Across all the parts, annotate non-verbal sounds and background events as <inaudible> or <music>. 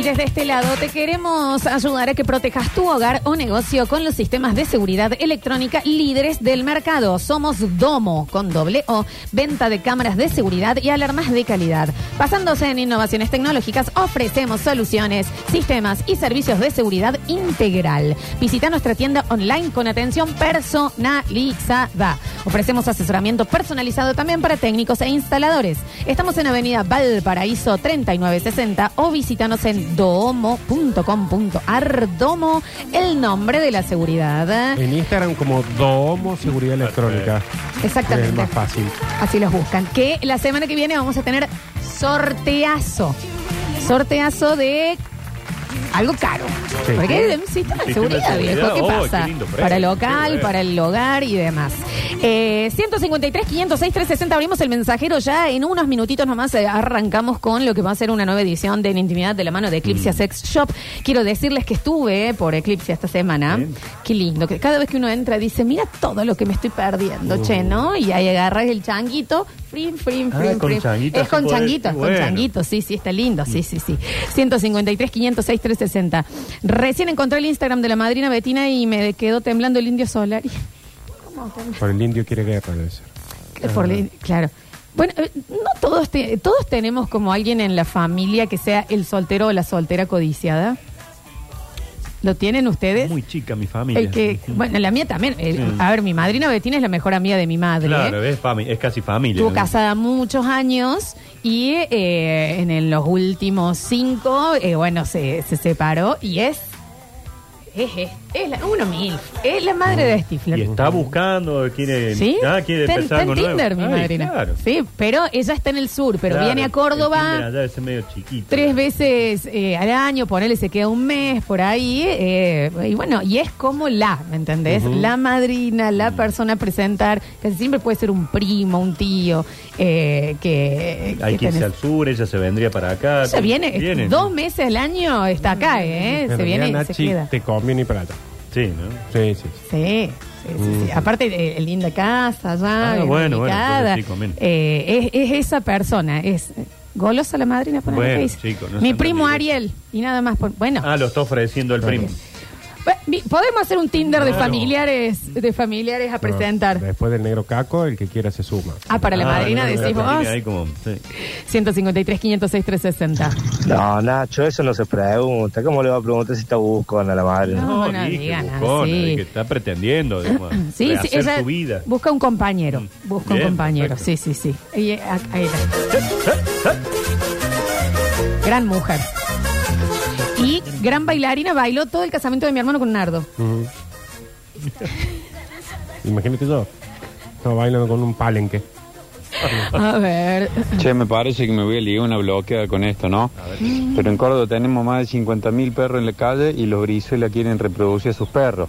Y desde este lado te queremos ayudar a que protejas tu hogar o negocio con los sistemas de seguridad electrónica líderes del mercado. Somos Domo, con doble O, venta de cámaras de seguridad y alarmas de calidad. Basándose en innovaciones tecnológicas, ofrecemos soluciones, sistemas y servicios de seguridad integral. Visita nuestra tienda online con atención personalizada. Ofrecemos asesoramiento personalizado también para técnicos e instaladores. Estamos en Avenida Valparaíso 3960 o visítanos en domo.com.ar. Domo, el nombre de la seguridad. En Instagram como Domo Seguridad Electrónica. Exactamente. Es más fácil. Así los buscan. Que la semana que viene vamos a tener sorteazo. Sorteazo de algo caro. Sí. Porque hay un sistema de seguridad, viejo. ¿Qué Oh, pasa? qué lindo premio. para el local, para el hogar y demás. Eh, 153, 506, 360. Abrimos el mensajero ya. En unos minutitos nomás eh, arrancamos con lo que va a ser una nueva edición de En Intimidad de la mano de Mm. Eclipse Sex Shop. Quiero decirles que estuve eh, por Eclipse esta semana. Bien. Qué lindo. Que cada vez que uno entra dice, mira todo lo que me estoy perdiendo, Oh. che, ¿no? Y ahí agarras el changuito. Frim, frim, Ah, frim, con frim. changuito Es con changuito, con bueno. changuito. Sí, sí, está lindo. Sí, sí, sí. 153, 506, 360. Recién encontré el Instagram de la madrina Betina y me quedó temblando el indio solar. Por el indio quiere guerra, debe ser. Por la- claro. Bueno, eh, no todos, te- todos tenemos como alguien en la familia que sea el soltero o la soltera codiciada. ¿Lo tienen ustedes? Muy chica mi familia. El que, bueno, la mía también. El- Sí. A ver, mi madrina Betina es la mejor amiga de mi madre. Claro, es, fami- es casi familia. Estuvo ¿no? casada muchos años y eh, en el- los últimos cinco, eh, bueno, se, se separó y es. Es, es, es la, uno mil. Es la madre de Stifler. Y está buscando, quiere, ¿Sí? ah, quiere está, empezar está en Tinder, nuevo. mi Ay, madrina. Claro. Sí, pero ella está en el sur, pero Claro, viene a Tinder Córdoba allá debe ser medio chiquito. tres veces eh, al año, ponele, se queda un mes por ahí. eh, y bueno, y es como la, ¿me entendés? La madrina, Mm. la persona a presentar, casi siempre puede ser un primo, un tío, eh, que, Hay que irse al sur, ella se vendría para acá. Ella viene, Viene. dos meses al año está acá, ¿eh? En Se viene y se queda. te conviene ir para allá. Sí, ¿no? Sí, sí. Sí, sí, sí, sí. Aparte, eh, linda casa, ya. Ah, bueno, bueno. Eh, es, es esa persona, es golosa la madrina. ponele Bueno, chico, no Mi primo Ariel, y nada más. por- bueno, Ah, lo está ofreciendo el primo. Mi- podemos hacer un Tinder de Claro. familiares de familiares a presentar. Después del negro caco, el que quiera se suma. Ah, para la Ah, madrina la familia ahí como, sí. 153, 506, 360. No, Nacho, eso no se pregunta. ¿Cómo le va a preguntar si está buscando a la madre? No, no dije, digan buscona, así. de que está pretendiendo digamos, <laughs> Sí, sí, rehacer ella su vida. busca un compañero. Mm. Busca un compañero. perfecto. Sí, sí, sí. Y, eh, a- ahí está. Gran mujer. Y gran bailarina, bailó todo el casamiento de mi hermano con Nardo. Ujú. Imagínate yo. Estaba bailando con un palenque. A ver. Che, me parece que me voy a ligar una bloqueada con esto, ¿no? Pero en Córdoba tenemos más de 50.000 perros en la calle y los brizuelas quieren reproducir a sus perros.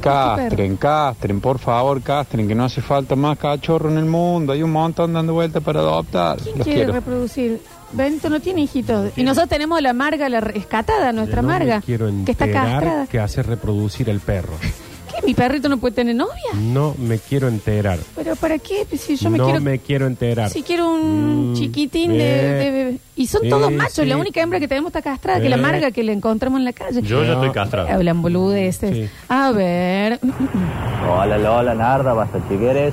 Castren, castren, por favor, castren, que no hace falta más cachorro en el mundo. Hay un montón dando vueltas para adoptar. ¿Quién Los quiere quiero. reproducir? Bento no tiene hijitos. Y nosotros tenemos la Marga, la rescatada, nuestra No me Marga. quiero que está enterar castrada. que hace reproducir el perro. <laughs> ¿Qué? ¿Mi perrito no puede tener novia? No me quiero enterar. ¿Pero para qué? Si yo me no quiero... me quiero enterar. Si quiero un Mm, chiquitín de, bebé. Y son Sí, todos machos. sí. La única hembra que tenemos está castrada, que la Sí. Marga que le encontramos en la calle. Yo ya estoy castrado. Hablan boludeces. Sí. A ver. Hola Lola, Narda, basta chiqueres.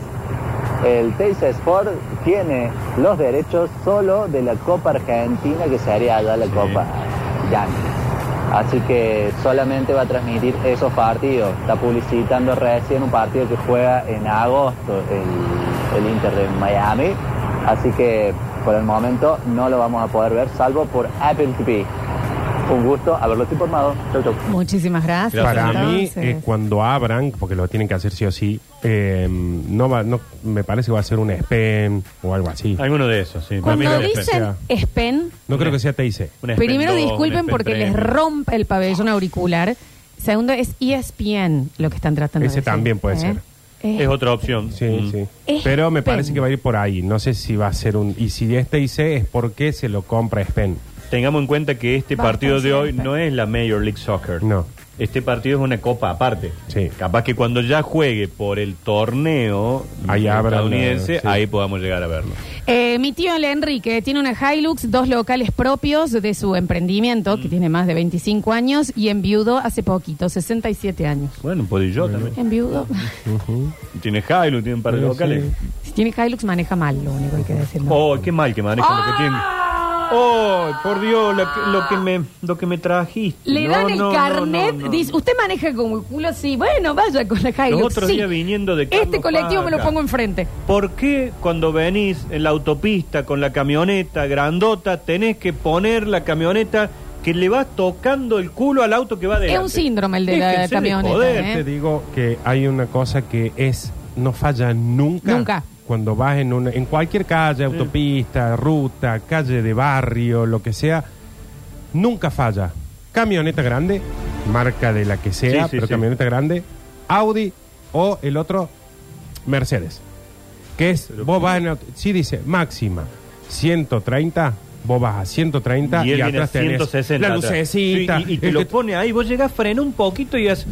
El Teis Sport tiene los derechos solo de la Copa Argentina que se haría allá la Copa Yankee. Así que solamente va a transmitir esos partidos. Está publicitando recién un partido que juega en agosto, el, el Inter de Miami. Así que por el momento no lo vamos a poder ver, salvo por Apple TV. Un gusto haberlos informado. Chau, chau. Muchísimas gracias. Gracias, Para mí, Entonces, eh, cuando abran, porque lo tienen que hacer sí o sí, eh, no va, no, me parece que va a ser un SPEN o algo así. Alguno de esos, sí. Para mí Cuando no es dicen especial. SPEN, No creo que sea TIC. Un primero disculpen porque les tres. rompe el pabellón auricular. Segundo es E ESPN lo que están tratando Ese de decir. también puede ¿Eh? ser. Eh, Es otra opción. Sí, Mm. sí. Es Pero me parece que va a ir por ahí. No sé si va a ser un... Y si es TIC es porque se lo compra SPEN. Tengamos en cuenta que este partido de hoy siempre. no es la Major League Soccer. No. Este partido es una copa aparte. Sí. Capaz que cuando ya juegue por el torneo Ahí estadounidense, la- sí. ahí podamos llegar a verlo. Eh, mi tío el Enrique tiene una Hilux, dos locales propios de su emprendimiento, Mm. que tiene más de 25 años, y enviudó hace poquito, 67 años. Bueno, puedo ir yo también. Enviudo. Tiene Hilo, tiene un par de Sí, locales. sí. Si tiene Hilux, maneja mal, lo único que hay que decir. Oh, qué mal que manejan lo que tienen. Oh, por Dios, lo que, lo que me, lo que me trajiste. Le No, dan el no, carnet, no, no. dice, usted maneja como el culo, sí, bueno, vaya con la Hilux. Los otros sí. días viniendo de Carlos Este colectivo me lo pongo enfrente. ¿Por qué cuando venís en la autopista con la camioneta grandota tenés que poner la camioneta que le vas tocando el culo al auto que va adelante? Es un síndrome el de la camioneta, joder. ¿eh? Te digo que hay una cosa que es no falla nunca. Nunca. Cuando vas en una, en cualquier calle, autopista, ruta, calle de barrio, lo que sea, nunca falla. Camioneta grande, marca de la que sea, Sí, sí, pero sí. camioneta grande, Audi o el otro Mercedes. Que es, vos vas en, auto- sí dice máxima 130, vos vas a 130 Y y, él viene a atrás tenés 160. la atrás. lucecita. Sí, y, y te el lo que- pone ahí, vos llegás, frena un poquito y haces...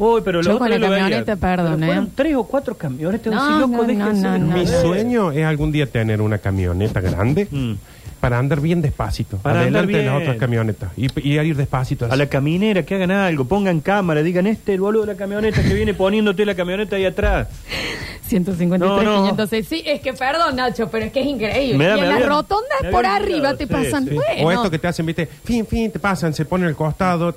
Uy, pero Yo lo con otro la lo veía. camioneta, perdón, Pero ¿eh? Tres o cuatro camionetas. No, No, loco, no, déjense no, de no, Mi joder. sueño es algún día tener una camioneta grande Mm. para andar bien despacito, Para andar adelante de las bien. otras camionetas y, y ir despacito. A la caminera, que hagan algo, pongan cámara, digan este el boludo de la camioneta que viene poniéndote la camioneta ahí atrás. <laughs> 153, No, no. 506. Sí, es que perdón, Nacho, pero es que es increíble. Me da- y en me las había- rotondas me por había arriba olvidado, te sí, pasan. sí. Bueno. O esto que te hacen, viste, fin, fin, te pasan, se ponen al costado.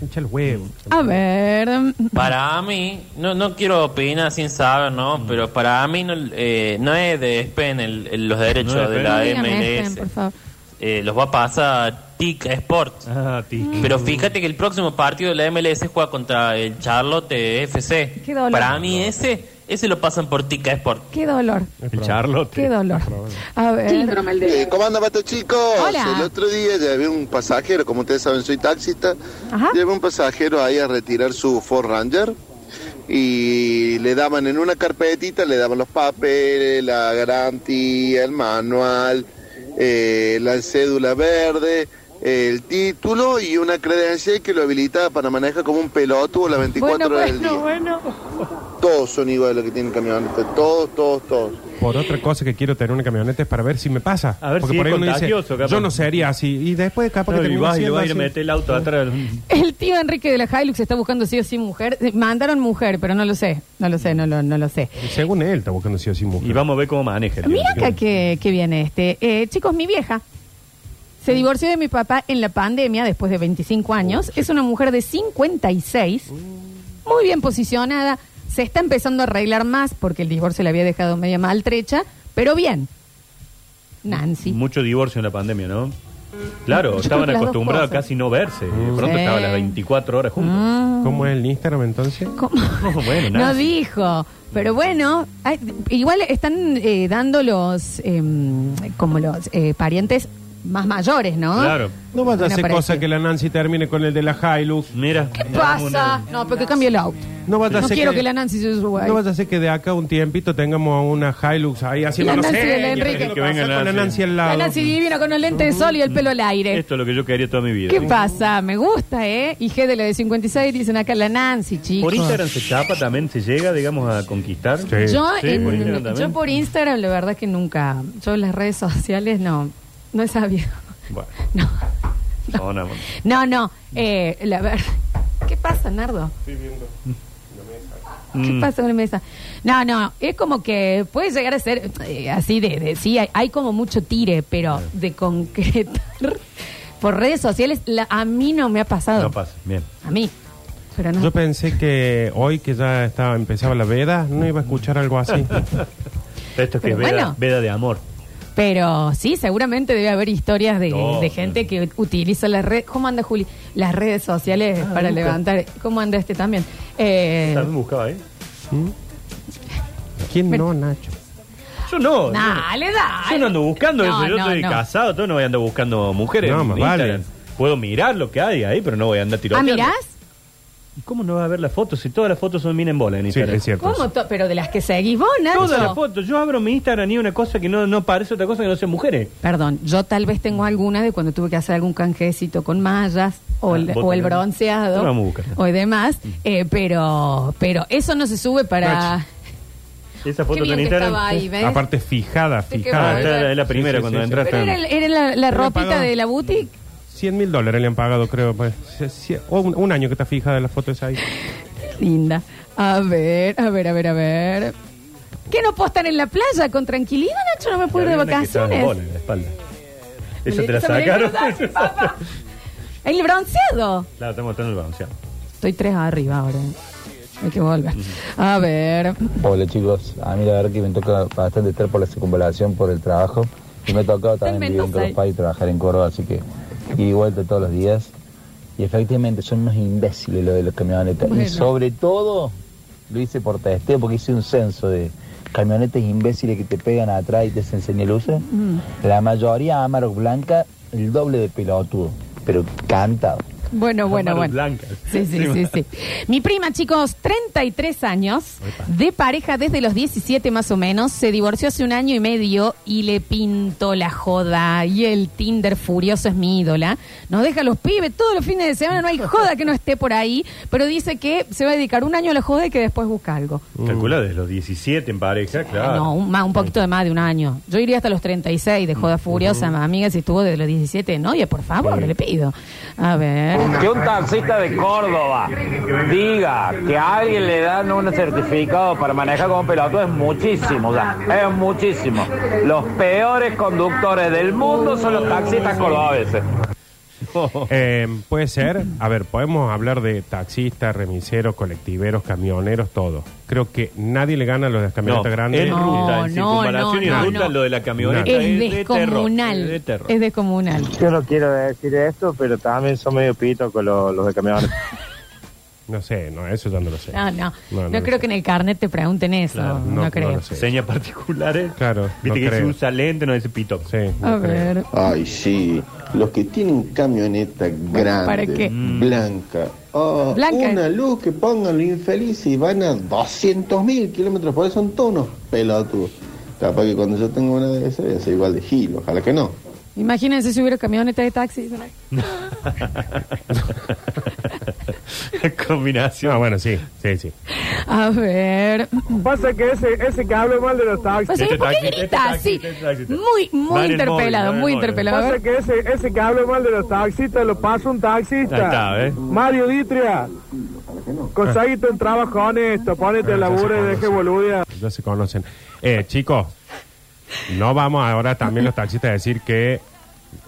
Echa el huevo. A ver. mm, Para mí, no, no quiero opinar sin saber, ¿no? Pero para mí no, eh, no es de Spen el- el- los derechos No es de la dígame, MLS. Espen, por favor. Eh, los va a pasar TIC Sport. Ah, ti. Pero fíjate que el próximo partido de la MLS juega contra el Charlotte FC. Qué dolor. Para mí ese, ese lo pasan por TIC Sport. Qué dolor. El Charlotte. Qué dolor. A ver. Eh, ¿Cómo anda, Pato chicos? Hola. El otro día llevé un pasajero, como ustedes saben, soy taxista. Ajá. Llevé un pasajero ahí a retirar su Ford Ranger y le daban en una carpetita, le daban los papeles, la garantía, el manual, eh, la cédula verde, el título y una credencial que lo habilitaba para manejar como un pelotudo las 24 Bueno, horas del día. bueno, bueno. Todos son iguales los que tienen camioneta, todos, todos, todos. Por otra cosa que quiero tener una camioneta es para ver si me pasa. A ver Porque si por es ahí uno dice, contagioso, capaz. yo no sería así. Y después capaz que No, y termino vas y siendo lo vas a ir a así. meter el auto atrás. El tío Enrique de la Hilux está buscando sí o sí mujer. Eh, Mandaron mujer, pero no lo sé. No lo sé, no lo, no lo sé. Según él, está buscando sí o sí mujer. Y vamos a ver cómo maneja. el tío. Mira acá que, que viene este. Eh, chicos, mi vieja se divorció de mi papá en la pandemia después de 25 años. Es una mujer de 56, muy bien posicionada. Se está empezando a arreglar más porque el divorcio le había dejado media maltrecha, pero bien. Nancy. Mucho divorcio en la pandemia, ¿no? Claro, Yo estaban acostumbrados a casi no verse. De pronto Sí. estaban las 24 horas juntos. Mm. ¿Cómo es el Instagram entonces? ¿Cómo? <laughs> bueno, no Nancy. dijo. Pero bueno, hay- igual están eh, dando los, em, como los eh, parientes más mayores, ¿no? Claro. No vaya a ser cosa parecida. que la Nancy termine con el de la Hilux. Mira. ¿Qué pasa? No, porque cambie el auto. No vaya a No ser quiero que la Nancy se suba ahí. No vaya a ser que de acá un tiempito tengamos una Hilux ahí haciendo La no Nancy ¿qué Enrique. es Que pasa venga con la Nancy. Al La lado. Nancy divina con los lentes de sol y el pelo al aire. Esto es lo que yo quería toda mi vida. ¿Qué pasa? Me gusta, ¿eh? Y G de la de 56 dicen acá la Nancy, chicos. Por Instagram se chapa también, se llega, digamos, a conquistar. Sí. Yo, Sí, en- por Instagram yo por Instagram, la verdad que nunca. Yo en las redes sociales no. No he sabido. Bueno, <laughs> No. no, no, no. Eh, la verdad. ¿Qué pasa, Nardo? ¿Qué Mm. pasa con la mesa? No, no, es como que puede llegar a ser eh, así de, de- sí, hay, hay como mucho tire, pero de concretar <laughs> por redes sociales, la- a mí no me ha pasado. No pasa, bien. A mí. Pero no. Yo pensé que hoy que ya estaba empezaba la veda, no iba a escuchar algo así. <laughs> Esto es que Pero es veda, bueno. veda de amor. Pero sí, seguramente debe haber historias de, No, de gente que utiliza las redes. ¿Cómo anda Juli? Las redes sociales Ah, para busca. levantar. ¿Cómo anda este también? Eh, También buscaba ahí. ¿Quién no, Nacho? Yo no. dale, dale. Yo no ando buscando No, eso. Yo no, estoy no. casado, todo no voy a andar buscando mujeres. No, en más Instagram. vale. Puedo mirar lo que hay ahí, pero no voy a andar ¿Ah, tiroteando. mirás? ¿Y cómo no va a ver las fotos? Si todas las fotos son bien en bola en Sí, Instagram. es cierto. ¿Cómo? to- Pero de las que seguís vos, Nacho. Todas las fotos. Yo abro mi Instagram y una cosa que no, no parece otra cosa que no sean mujeres. Perdón, yo tal vez tengo alguna de cuando tuve que hacer algún canjecito con mallas o, Ah, el, vos o el tenés. bronceado Te vamos a buscar. o demás, eh, pero pero eso no se sube para... <laughs> Esa Qué foto bien en que Instagram. estaba ahí, ¿ves? Aparte fijada, fijada. Ah, bueno. esta es la primera Sí, sí, cuando sí, sí. entraste. Pero era, el- era la, ropita de la boutique. 100 mil dólares le han pagado, creo. Pues. O un, un año que está fijada la foto esa ahí. Linda. A ver, a ver, a ver, a ver. ¿Qué no puedo estar en la playa con tranquilidad, Nacho? No me puedo ir de La una que estaba en vacaciones. en la espalda. Esa te la Esa me la sacaron. <laughs> papá. El bronceado. Claro, estamos mostrando el bronceado. Estoy tres arriba ahora. Hay que volver. A ver. Hola chicos, a mí la verdad que me toca bastante estar por la circunvalación, por el trabajo. Y me ha tocado en también vivir en Mendoza, Córdoba y trabajar en Córdoba, así que y vuelta todos los días. Y efectivamente son unos imbéciles lo de los camionetas. Bueno. Y sobre todo lo hice por testeo porque hice un censo de camionetas imbéciles que te pegan atrás y te hacen señal luces. La mayoría Amarok Blanca, el doble de pelotudo, pero cantado. Bueno, bueno, bueno. blancas. Sí, sí, sí, sí. Mi prima, chicos, 33 años, de pareja desde los 17 más o menos, se divorció hace un año y medio y le pintó la joda. Y el Tinder furioso es mi ídola. Nos deja a los pibes todos los fines de semana, no hay joda que no esté por ahí, pero dice que se va a dedicar un año a la joda y que después busca algo. Calcula desde los 17 en pareja, claro. No, un, más, un poquito de más de un año. Yo iría hasta los 36 de joda furiosa, amiga, si estuvo desde los 17 de novia, por favor, le pido. A ver. Que un taxista de Córdoba diga que a alguien le dan un certificado para manejar como pelotudo es muchísimo, es muchísimo. Los peores conductores del mundo son los taxistas cordobeses. <laughs> Eh, puede ser. A ver, podemos hablar de taxistas, remiseros, colectiveros, camioneros, todo. Creo que nadie le gana a los de las camionetas No, grandes. en No, ruta, en no, circunvalación y en no, ruta, no. lo de la camioneta. Es es, de terror. descomunal. Es de terror. Es descomunal. Yo no quiero decir esto, pero también son medio pito con los, los de camiones. <laughs> No sé, no, eso ya no lo sé. No, no. No, No, no creo lo que en el carnet te pregunten eso. Claro, no, no, no creo. lo sé. Señas particulares. Claro, Viste no que creo. se usa lente, no dice pito. Sí, no A creo. ver. Ay, sí. Los que tienen camioneta grande, ¿para qué? blanca. Ah, Blanca. Una luz que pongan los infelices y van a 200 mil kilómetros por eso son todos unos pelotudos. Capaz que cuando yo tenga una de esas voy a ser igual de gil, ojalá que no. Imagínense si hubiera camioneta de taxi. <laughs> Combinación. No, bueno, sí, sí, sí. A ver. Pasa que ese, ese que habla mal de los taxis. O sea, Este ¿por qué taxi, grita este taxi, así? este. Muy, muy el interpelado, móvil, muy el móvil. interpelado. Pasa que ese, ese que habla mal de los taxistas lo pasa un taxista. Ahí está, ¿eh? Mario Ditria. Conseguiste un trabajo honesto, ponete se laburo y deje boludia. Ya se conocen. Eh, chicos, no vamos ahora también los taxistas a decir que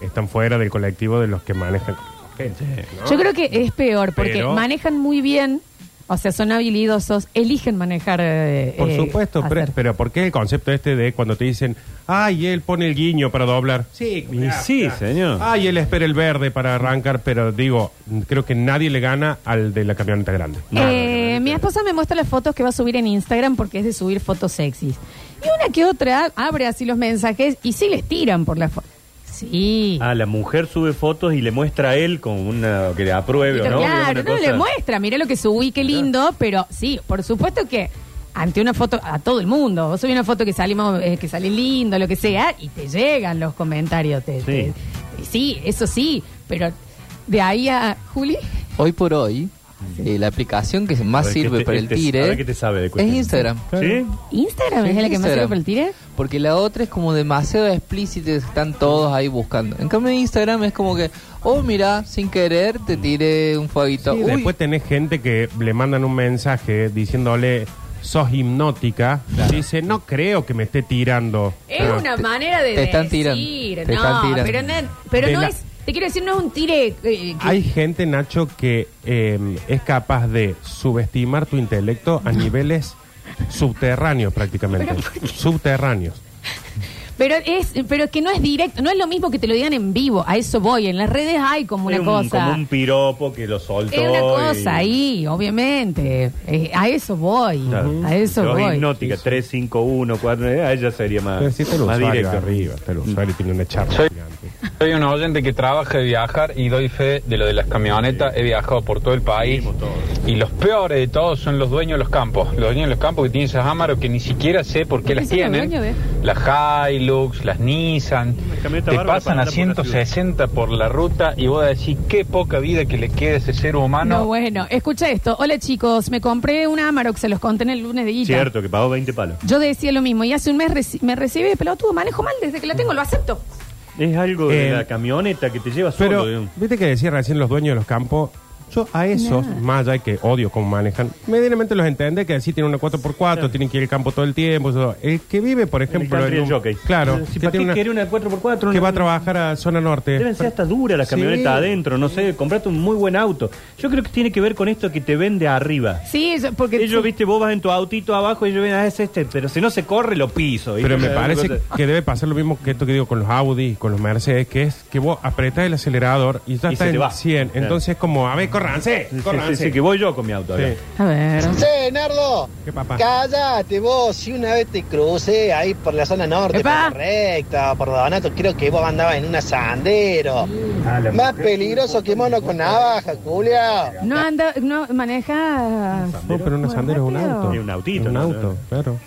están fuera del colectivo de los que manejan gente. ¿no? Yo creo que es peor porque Pero- manejan muy bien, o sea, son habilidosos, eligen manejar. eh, Por eh, supuesto, pero, hacer. pero ¿por qué el concepto este de cuando te dicen, ay, él pone el guiño para doblar? Sí, Y sí, señor. Ay, él espera el verde para arrancar, pero digo, creo que nadie le gana al de la camioneta grande. Eh, mi esposa me muestra las fotos que va a subir en Instagram porque es de subir fotos sexys. Y una que otra abre así los mensajes y sí les tiran por la foto. Sí. Ah, la mujer sube fotos y le muestra a él con una que le apruebe o Pero no. claro, no cosa- le muestra, mira lo que subí, qué lindo, pero sí, por supuesto que ante una foto a todo el mundo, vos subís una foto que salimos, eh, que sale lindo, lo que sea, y te llegan los comentarios. Te, Sí. te- sí, eso sí, pero de ahí a Juli, Hoy por hoy, eh, la aplicación que más sirve te- para el te- tire te sabe de es. Instagram. ¿Sí? Instagram Sí, es la que más sirve para el tire. Porque la otra es como demasiado explícita, y están todos ahí buscando. En cambio, Instagram es como que, oh, mira, sin querer te tiré un fueguito. Sí, después tenés gente que le mandan un mensaje diciéndole, sos hipnótica. Dice, no creo que me esté tirando. Es Pero una te- manera de te están decir, tirando, te no, están tirando. pero no, pero De no la- es, te quiero decir, no es un tire eh, que- Hay gente, Nacho, que eh, es capaz de subestimar tu intelecto a niveles subterráneos prácticamente. Subterráneos. Pero es, pero que no es directo, no es lo mismo que te lo digan en vivo, a eso voy, en las redes hay como una Es un- cosa. Como un piropo que lo soltó. Es una y- cosa ahí, obviamente. Eh, a eso voy. Claro. A eso voy. hipnótica 351, 4, a ella sería más, Pero si está el más usuario directo. arriba, está el usuario tiene una charla Soy-. Soy un oyente que trabaja de viajar y doy fe de lo de las camionetas. He viajado por todo el país. Y los peores de todos son los dueños de los campos. Los dueños de los campos que tienen esas Amarok que ni siquiera sé por qué las tienen. Las Hilux, las Nissan. Te pasan a andar por la 160 por la ruta y vos decís qué poca vida que le queda a ese ser humano. No, bueno, escucha esto. Hola chicos, me compré un Amarok, se los conté en el lunes de guita. Cierto, que pagó 20 palos. Yo decía lo mismo y hace un mes reci- me recibí de pelotudo, manejo mal desde que la tengo, lo acepto. Es algo de Eh, la camioneta que te lleva solo. Pero, digamos. viste que decía recién los dueños de los campos. Yo a esos, Nah. más allá de que odio cómo manejan, medianamente los entiende que sí tienen una 4x4, tienen que ir al campo todo el tiempo. eso. El que vive, por ejemplo, country en un- jockey. claro, Si que, ¿Para tiene qué una- quiere una 4x4? que Una- va a trabajar a zona norte. Deben ser hasta dura la Sí. camioneta adentro, no sé, comprate un muy buen auto. Yo creo que tiene que ver con esto que te vende arriba. Sí, eso- porque Ellos, viste, vos vas en tu autito abajo y ellos ven, ah, es este, pero si no se corre, lo piso. ¿viste? Pero me O sea, parece cosa- que debe pasar lo mismo que esto que digo con los Audi con los Mercedes, que es que vos apretás el acelerador y ya Y está te en va. 100. Claro. Entonces es como, a ver, córranse, Sí, sí, que voy yo con mi auto. Sí. A ver. Sí, Nardo. ¿Qué papá? Cállate vos, si una vez te crucé ahí por la zona norte, por Epa. la recta, por Donato, creo que vos andabas en una sandero. Más peligroso que mono con navaja, Julia. No anda, no maneja. No, pero una sandero es un rápido. auto. Sí, un autito, Un ¿no? auto, claro.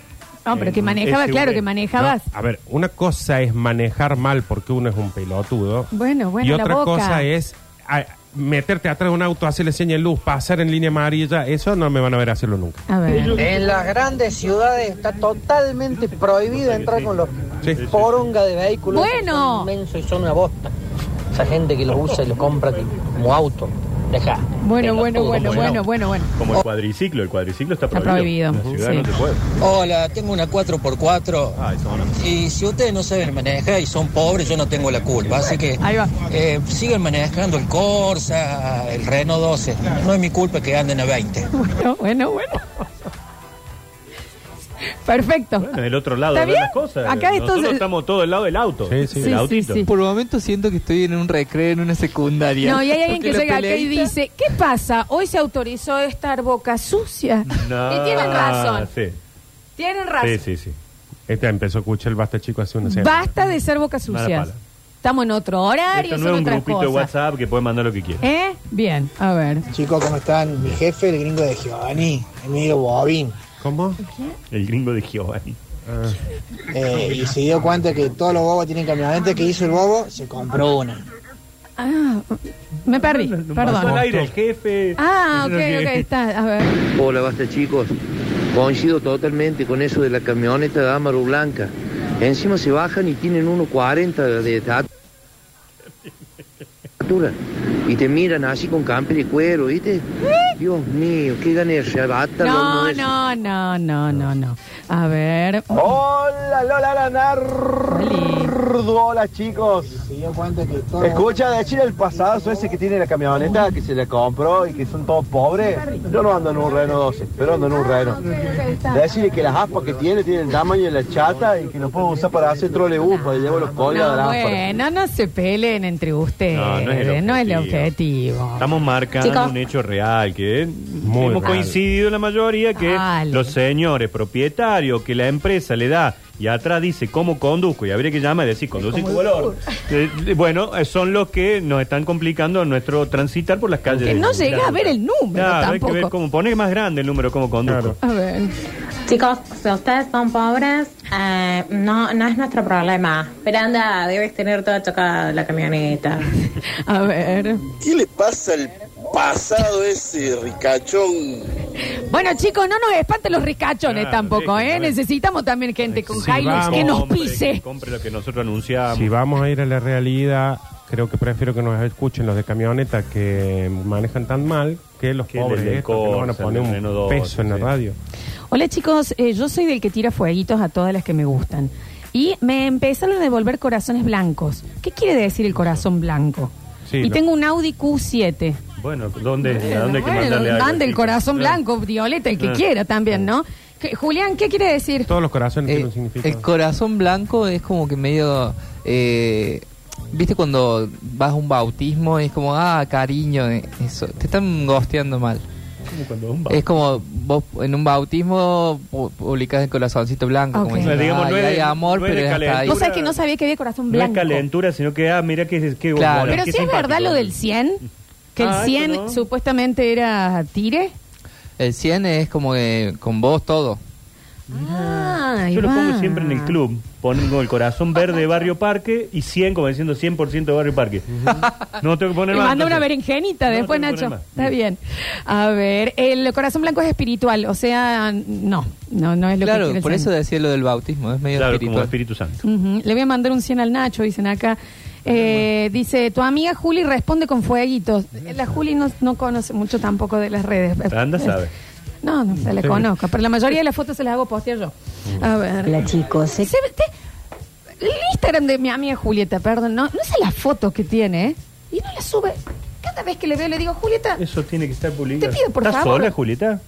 No, pero que manejaba, SUV. claro, que manejabas. No, a ver, una cosa es manejar mal porque uno es un pelotudo. Bueno, bueno, y la otra boca. cosa es a- meterte atrás de un auto, hacerle señal de luz, pasar en línea amarilla. Eso no me van a ver hacerlo nunca. A ver. En las grandes ciudades está totalmente prohibido entrar con los Sí. poronga de vehículos. Bueno. Son inmensos y son una bosta. Esa gente que los usa y los compra como auto. Deja. Bueno, bueno, bueno, bueno, no. bueno, bueno. Como el cuadriciclo, el cuadriciclo está Está prohibido. prohibido, En la ciudad sí. no se puede. Hola, tengo una 4x4 Ah, eso no. y si ustedes no saben manejar y son pobres, yo no tengo la culpa. Así que Ahí va. eh, sigan manejando el Corsa, el Renault 12. No es mi culpa que anden a 20. Bueno, bueno, bueno. Perfecto. Bueno, el otro lado ¿Está de bien? las cosas. Acá esto Nosotros se- estamos todo el lado del auto. Sí, sí. del Sí, autito. sí. Por un momento siento que estoy en un recreo en una secundaria. No, y hay alguien Porque que la llega acá y dice, ¿qué pasa? Hoy se autorizó estar boca sucia. <laughs> No, Y tienen razón. Sí, Tienen razón. sí, sí. sí. Este empezó a escuchar el Basta Chico hace una semana. Basta de ser boca sucia. pala. Estamos en otro horario, Esto no son es un otras grupito de cosas. WhatsApp que puede mandar lo que quiera. ¿Eh? Bien, a ver. Chicos, ¿cómo están? Mi jefe, el gringo de Giovanni, Emilio Bobín. ¿Cómo? El gringo de Giovanni. Ah, Eh, y se dio cuenta que todos los bobos tienen camioneta. que hizo el bobo? Se compró una. Ah, me perdí, <laughs> Pasó al perdón. aire el jefe. Ah, ok, <laughs> ok, está. A ver. Hola, basta chicos. Coincido totalmente con eso de la camioneta de Amaro Blanca. Encima se bajan y tienen 1.40 de estatura. Y te miran así con camper de cuero, ¿viste? Dios mío, qué ganas de arrebatarlo a uno No, de no, no, no, no, no. A ver. Hola, Lola Lanardo. Hola, chicos. Se dio cuenta que todos Escucha, decir el pasadazo ese que tiene la camioneta, que se la compró y que son todos pobres. Yo no ando en un Renault 12, pero ando en un Renault. Decirle que las aspas que tiene tienen el tamaño de la chata y que lo puedo usar para hacer trolebús, para llevar los No, de la lámpara. bueno, no se peleen entre ustedes. No, no es el No es el objetivo. Estamos marcando un hecho real que Muy hemos mal. coincidido la mayoría que Dale. los señores propietarios que la empresa le da y atrás dice cómo conduzco y habría que llamar y decir conduce tu valor. <laughs> Eh, eh, bueno, eh, son los que nos están complicando nuestro transitar por las calles. Que de- no llega a ver el número Claro, hay que tampoco. ver cómo poner más grande el número cómo conduzco. A ver. Chicos, si ustedes son pobres, eh, no, no es nuestro problema. Pero anda, debes tener toda chocada la camioneta. <laughs> A ver. ¿Qué le pasa al pasado ese ricachón? Bueno, chicos, no nos espanten los ricachones Claro, tampoco, ¿eh? Necesitamos también gente con Sí, Hilux vamos, que nos Hombre, pise. que compre lo que nosotros anunciamos. Si vamos a ir a la realidad, creo que prefiero que nos escuchen los de camioneta que manejan tan mal que los Que pobres el del estos que nos van a Corsa, poner un Renault 12, peso en la sí. radio. Hola chicos, eh, yo soy del que tira fueguitos a todas las que me gustan. Y me empezaron a devolver corazones blancos. ¿Qué quiere decir el corazón blanco? Sí, y lo- tengo un Audi Q7. Bueno, ¿dónde, ¿a dónde hay que Bueno, mandarle algo? mande el corazón blanco, violeta, el que quiera también, ¿no? ¿Qué- Julián, ¿qué quiere decir? Todos los corazones Eh, un significado. el corazón blanco es como que medio... eh, ¿Viste cuando vas a un bautismo? Es como, ah, cariño, eh, eso. Te están gosteando mal. cuando un Es como vos en un bautismo pu- publicas el corazoncito blanco. Ok. Como diciendo, digamos, "Ay, no es hay de- amor, no es pero es hasta ahí. Vos sabés que no sabía que había corazón No es blanco. calentura, sino que, ah, mira que, que Claro. Pero sí es verdad lo del 100, que Ah, el 100 eso no. supuestamente era tire. El 100 es como que con vos todo. Ah, Yo lo pongo va. siempre en el club. Pongo el corazón verde de Barrio Parque y 100 como diciendo 100% de Barrio Parque. No tengo que poner Me más. manda una entonces. berenjenita No, después, tengo que Nacho. poner más. Está bien. A ver, el corazón blanco es espiritual, o sea, no, no, no es lo que Claro, quiere el por eso santo. decía lo del bautismo, es medio Claro, como espiritual. Espíritu Santo. Ujú. Le voy a mandar un 100 al Nacho, dicen acá. Eh, dice, tu amiga Juli responde con fueguitos. La Juli no, no conoce mucho tampoco de las redes. Anda, sabe. No, no se la Sí. conozco, pero la mayoría de las fotos se las hago postear yo. A ver. Hola chicos, Se te- el Instagram de mi amiga Julieta, perdón, no, no sé las fotos que tiene, ¿eh? Y no las sube. Cada vez que le veo le digo, Julieta, Eso tiene que estar publicado. Te pido, por ¿Estás favor. sola, Julieta?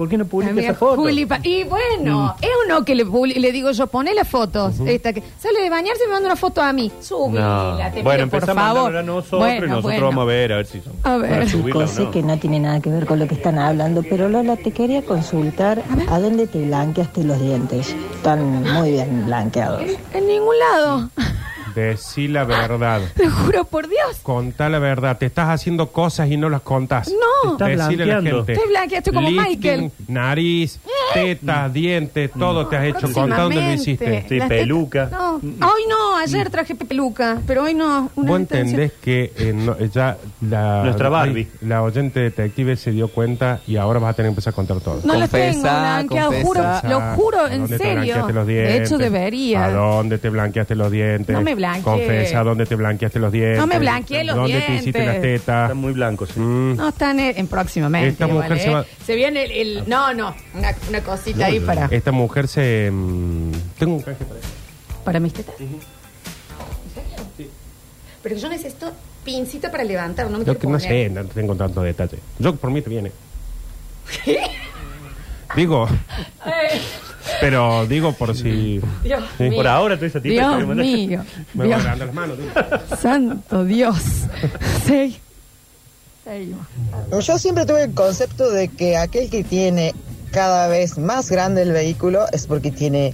¿Por qué no publica amiga esa foto? Juli pa- y bueno, es uno que le, publi- le digo yo, poné las fotos. esta que sale de bañarse y me manda una foto a mí. Subila, No. te Bueno, pido, por empezamos a favor. mandarla nosotros Bueno, y nosotros bueno. vamos a ver a ver si son. A ver. para subirla Chicos, o sé no. que no tiene nada que ver con lo que están hablando, pero Lola, te quería consultar a, dónde te blanqueaste los dientes. Están muy bien blanqueados. En ningún lado. Decí la verdad. Te juro por Dios. Contá la verdad. Te estás haciendo cosas y no las contás. No. Te estás Decile a la blanqueando. gente. Estoy blanqueada, estoy como Lifting, Michael. Nariz, tetas, dientes, todo te has hecho. Contá dónde lo hiciste. Sí, Las peluca. No, hoy no, ayer traje peluca, pero hoy no. Una Vos intención. entendés que eh, no, ya la, Nuestra Barbie. la oyente detective se dio cuenta y ahora vas a tener que empezar a contar todo. No las tengo Confesa, blanqueadas, juro, lo juro, ¿A en dónde te serio. blanqueaste los De dientes? hecho, debería. ¿A dónde te blanqueaste los dientes? No me blanqueé. Confesa dónde te blanqueaste los dientes. No me blanqueé los ¿Dónde te hiciste dientes. las tetas? Están muy blancos. sí. Mm. No, están en, en próximamente. Esta igual, mujer ¿eh? se va- Se viene el, el- No, no, una, una cosita ahí para, Esta mujer se... mm, tengo un canje para ella. para mis tetas. ¿En serio? Pero yo necesito pincita para levantar, no me Yo quiero que no poner. sé, no tengo tanto detalle. Yo por mí te viene. Digo, Ay, <laughs> pero digo por si... Dios Sí. mío. Por ahora estoy satisfecho. Dios mío. <laughs> Me voy Dios. agarrando las manos. Santo Dios. Sí. Yo siempre tuve el concepto de que aquel que tiene cada vez más grande el vehículo es porque tiene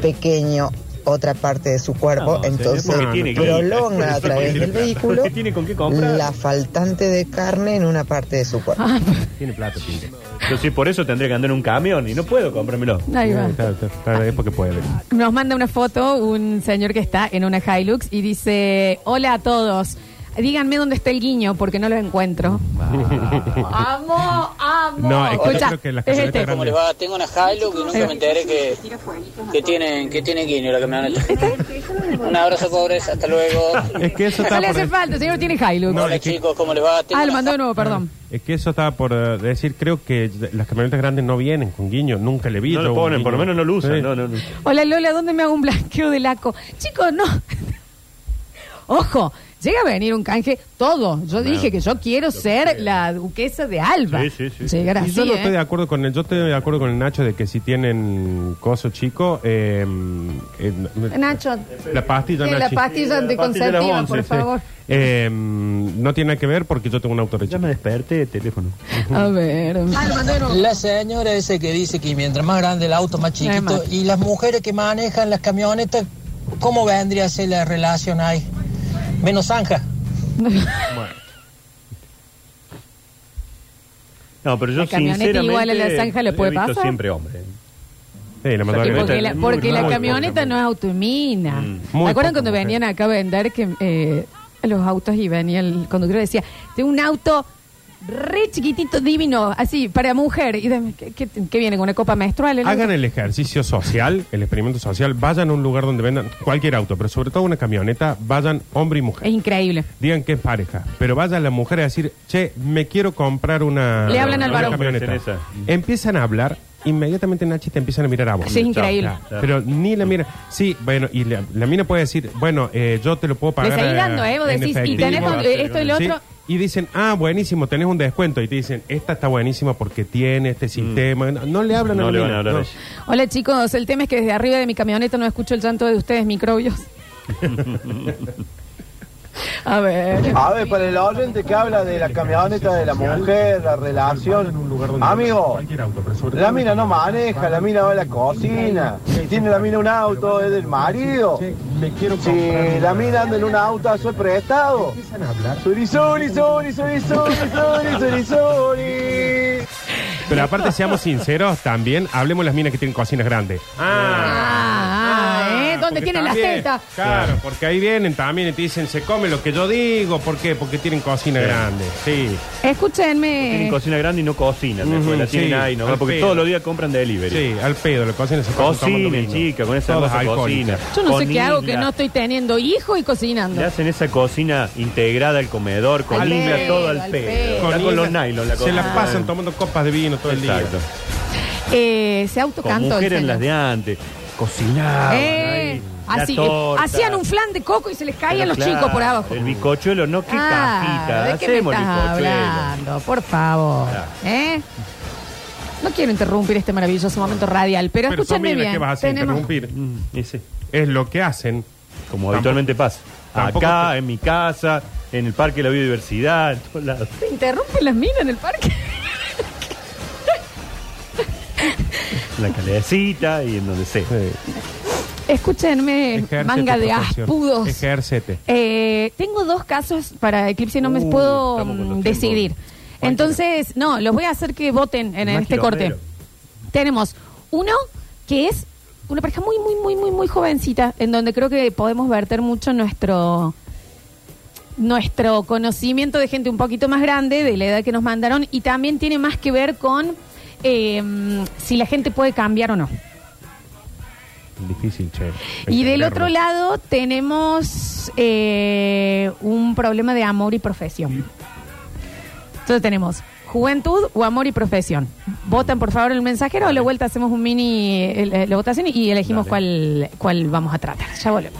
pequeño otra parte de su cuerpo, No, señor, entonces tiene prolonga <laughs> a través del vehículo <laughs> tiene con qué comprar. la faltante de carne en una parte de su cuerpo. Ah, Tiene plata, tiene. Yo sí, por eso tendría que andar en un camión y no puedo comprármelo. ahí va. Está- está- está- es porque puede. Nos manda una foto un señor que está en una Hilux y dice, hola a todos. Díganme dónde está el guiño porque no lo encuentro. <laughs> amo, amo. No, es que yo Escucha, creo que las es este. grandes- va? Tengo una Hilux y nunca me enteré que, que tienen que tiene guiño la camioneta. Un abrazo pobres, hasta luego. Es que eso No está le por hace falta, el señor tiene Hilux. No, Hola es que- chicos, ¿cómo les va? Tengo ah, lo una mandó de nuevo, perdón. Es que eso estaba por eh, decir, creo que las camionetas grandes no vienen con guiño, nunca le vi. No yo lo un ponen, por lo guiño. menos no lo usan. Sí. No, no, no. Hola Lola, ¿dónde me hago un blanqueo de laco? Chicos, no. <laughs> Ojo, llega a venir un canje todo. Yo dije que yo quiero ser la duquesa de Alba. Sí, sí, sí. Llegar Y así, yo no ¿eh? estoy de acuerdo con el, yo estoy de acuerdo con el Nacho de que si tienen coso chico, eh, eh, Nacho, la pastilla Sí, la Nachi. pastilla Sí, la anticonceptiva, pastilla de la por once, favor. Eh, no tiene nada que ver porque yo tengo un auto de Ya chico. me desperté de teléfono. <laughs> A ver. La señora ese que dice que mientras más grande el auto, más chiquito. Y las mujeres que manejan las camionetas, ¿cómo vendría a ser la relación ahí? Menos zanja. Bueno. No, pero yo La camioneta sinceramente igual a la zanja le puede he visto pasar. siempre hombre. Sí, la Porque veces- la, muy, porque la muy camioneta no es automina. Mm. Muy ¿Se acuerdan cuando mujer. venían acá a vender que eh, los autos y venía el conductor y decía, tengo un auto re chiquitito, divino, así, para mujer? ¿Y de- ¿qué, qué- qué viene con una copa menstrual? Hagan el ejercicio social, el experimento social, vayan a un lugar donde vendan cualquier auto, pero sobre todo una camioneta, vayan hombre y mujer. Es increíble. Digan que es pareja, pero vaya la mujer a decir, che, me quiero comprar una, Le hablan al una varón. camioneta. Esa. Empiezan a hablar, inmediatamente Nachi te empiezan a mirar a vos. Sí, es increíble. Claro, Pero ni la mira. Sí, bueno, y la, la mina puede decir, bueno, eh, yo te lo puedo pagar. Le seguís eh, dando, ¿eh? Vos en decís, y efectivo. tenés con- eh, esto y lo Sí, otro. Y dicen, ah, buenísimo, tenés un descuento. Y te dicen, esta está buenísima porque tiene este sistema. No, no le hablan Mm. No a la le van mina, a hablar no. a ella. Hola chicos, el tema es que desde arriba de mi camioneta no escucho el llanto de ustedes, microbios. <laughs> A ver. A ver, para el oyente que habla de la camioneta de la mujer, la relación. Amigo, la mina no maneja, la mina va a la cocina. Si tiene la mina un auto, es del marido. Si la mina anda en un auto a su prestado. Suri, suri, suri, suri, suri, suri, suri, suri. Pero aparte, seamos sinceros, también hablemos las minas que tienen cocinas grandes. Ah, ah. ¿Dónde Porque tienen las también- tetas? Claro, porque ahí vienen también y te dicen, se come lo que yo digo. ¿Por qué? Porque tienen cocina Sí. grande. Sí. Escúchenme. Tienen cocina grande y no cocinan. después Ujú, la tienen sí, ahí, ¿no? al Porque pedo. todos los días compran delivery. Sí, al pedo, la cocina se tomando Cocinen, vino. chica, con esa Todas cosa alcohólicas. cocina. Yo no sé qué hago que no estoy teniendo hijo y cocinando. Le hacen esa cocina integrada al comedor, con Al limpia pedo, todo al al pedo. pedo. Está Con, los nylon la Se la cocina. pasan tomando copas de vino todo el día. Exacto. Eh, se Con autocantó. el mujeres señor. las de antes. Cocinaban Eh, ahí, la así, torta. hacían un flan de coco y se les caían Pero los claro, chicos por abajo. El bizcochuelo, no, qué Ah, cajita. ¿De qué me Hacemos estás bizcochuelo. hablando? Por favor. Claro. ¿Eh? No quiero interrumpir este maravilloso momento radial, pero, Pero escúchenme bien. que vas a hacer Tenemos- interrumpir. Mm, ese. Es lo que hacen. Como habitualmente pasa. tampoco Acá, te- en mi casa, en el Parque de la Biodiversidad, en todos lados. ¿Se interrumpen las minas en el parque? La calecita y en donde sea. Escúchenme, Ejércete, manga de profesión. aspudos. Ejércete. Eh, tengo dos casos para Eclipse y no me Uh, puedo estamos con los mm, tiempos. decidir. Entonces, no, los voy a hacer que voten en Más este corte. quilombero. Tenemos uno que es una pareja muy, muy, muy, muy, muy jovencita, en donde creo que podemos verter mucho nuestro nuestro conocimiento de gente un poquito más grande, de la edad que nos mandaron, y también tiene más que ver con eh, si la gente puede cambiar o no. Difícil, che. Y del otro lado tenemos eh, un problema de amor y profesión. Entonces tenemos juventud o amor y profesión. Votan por favor el mensajero o de vuelta hacemos un mini eh, la votación y elegimos cuál, cuál vamos a tratar. Ya volvemos.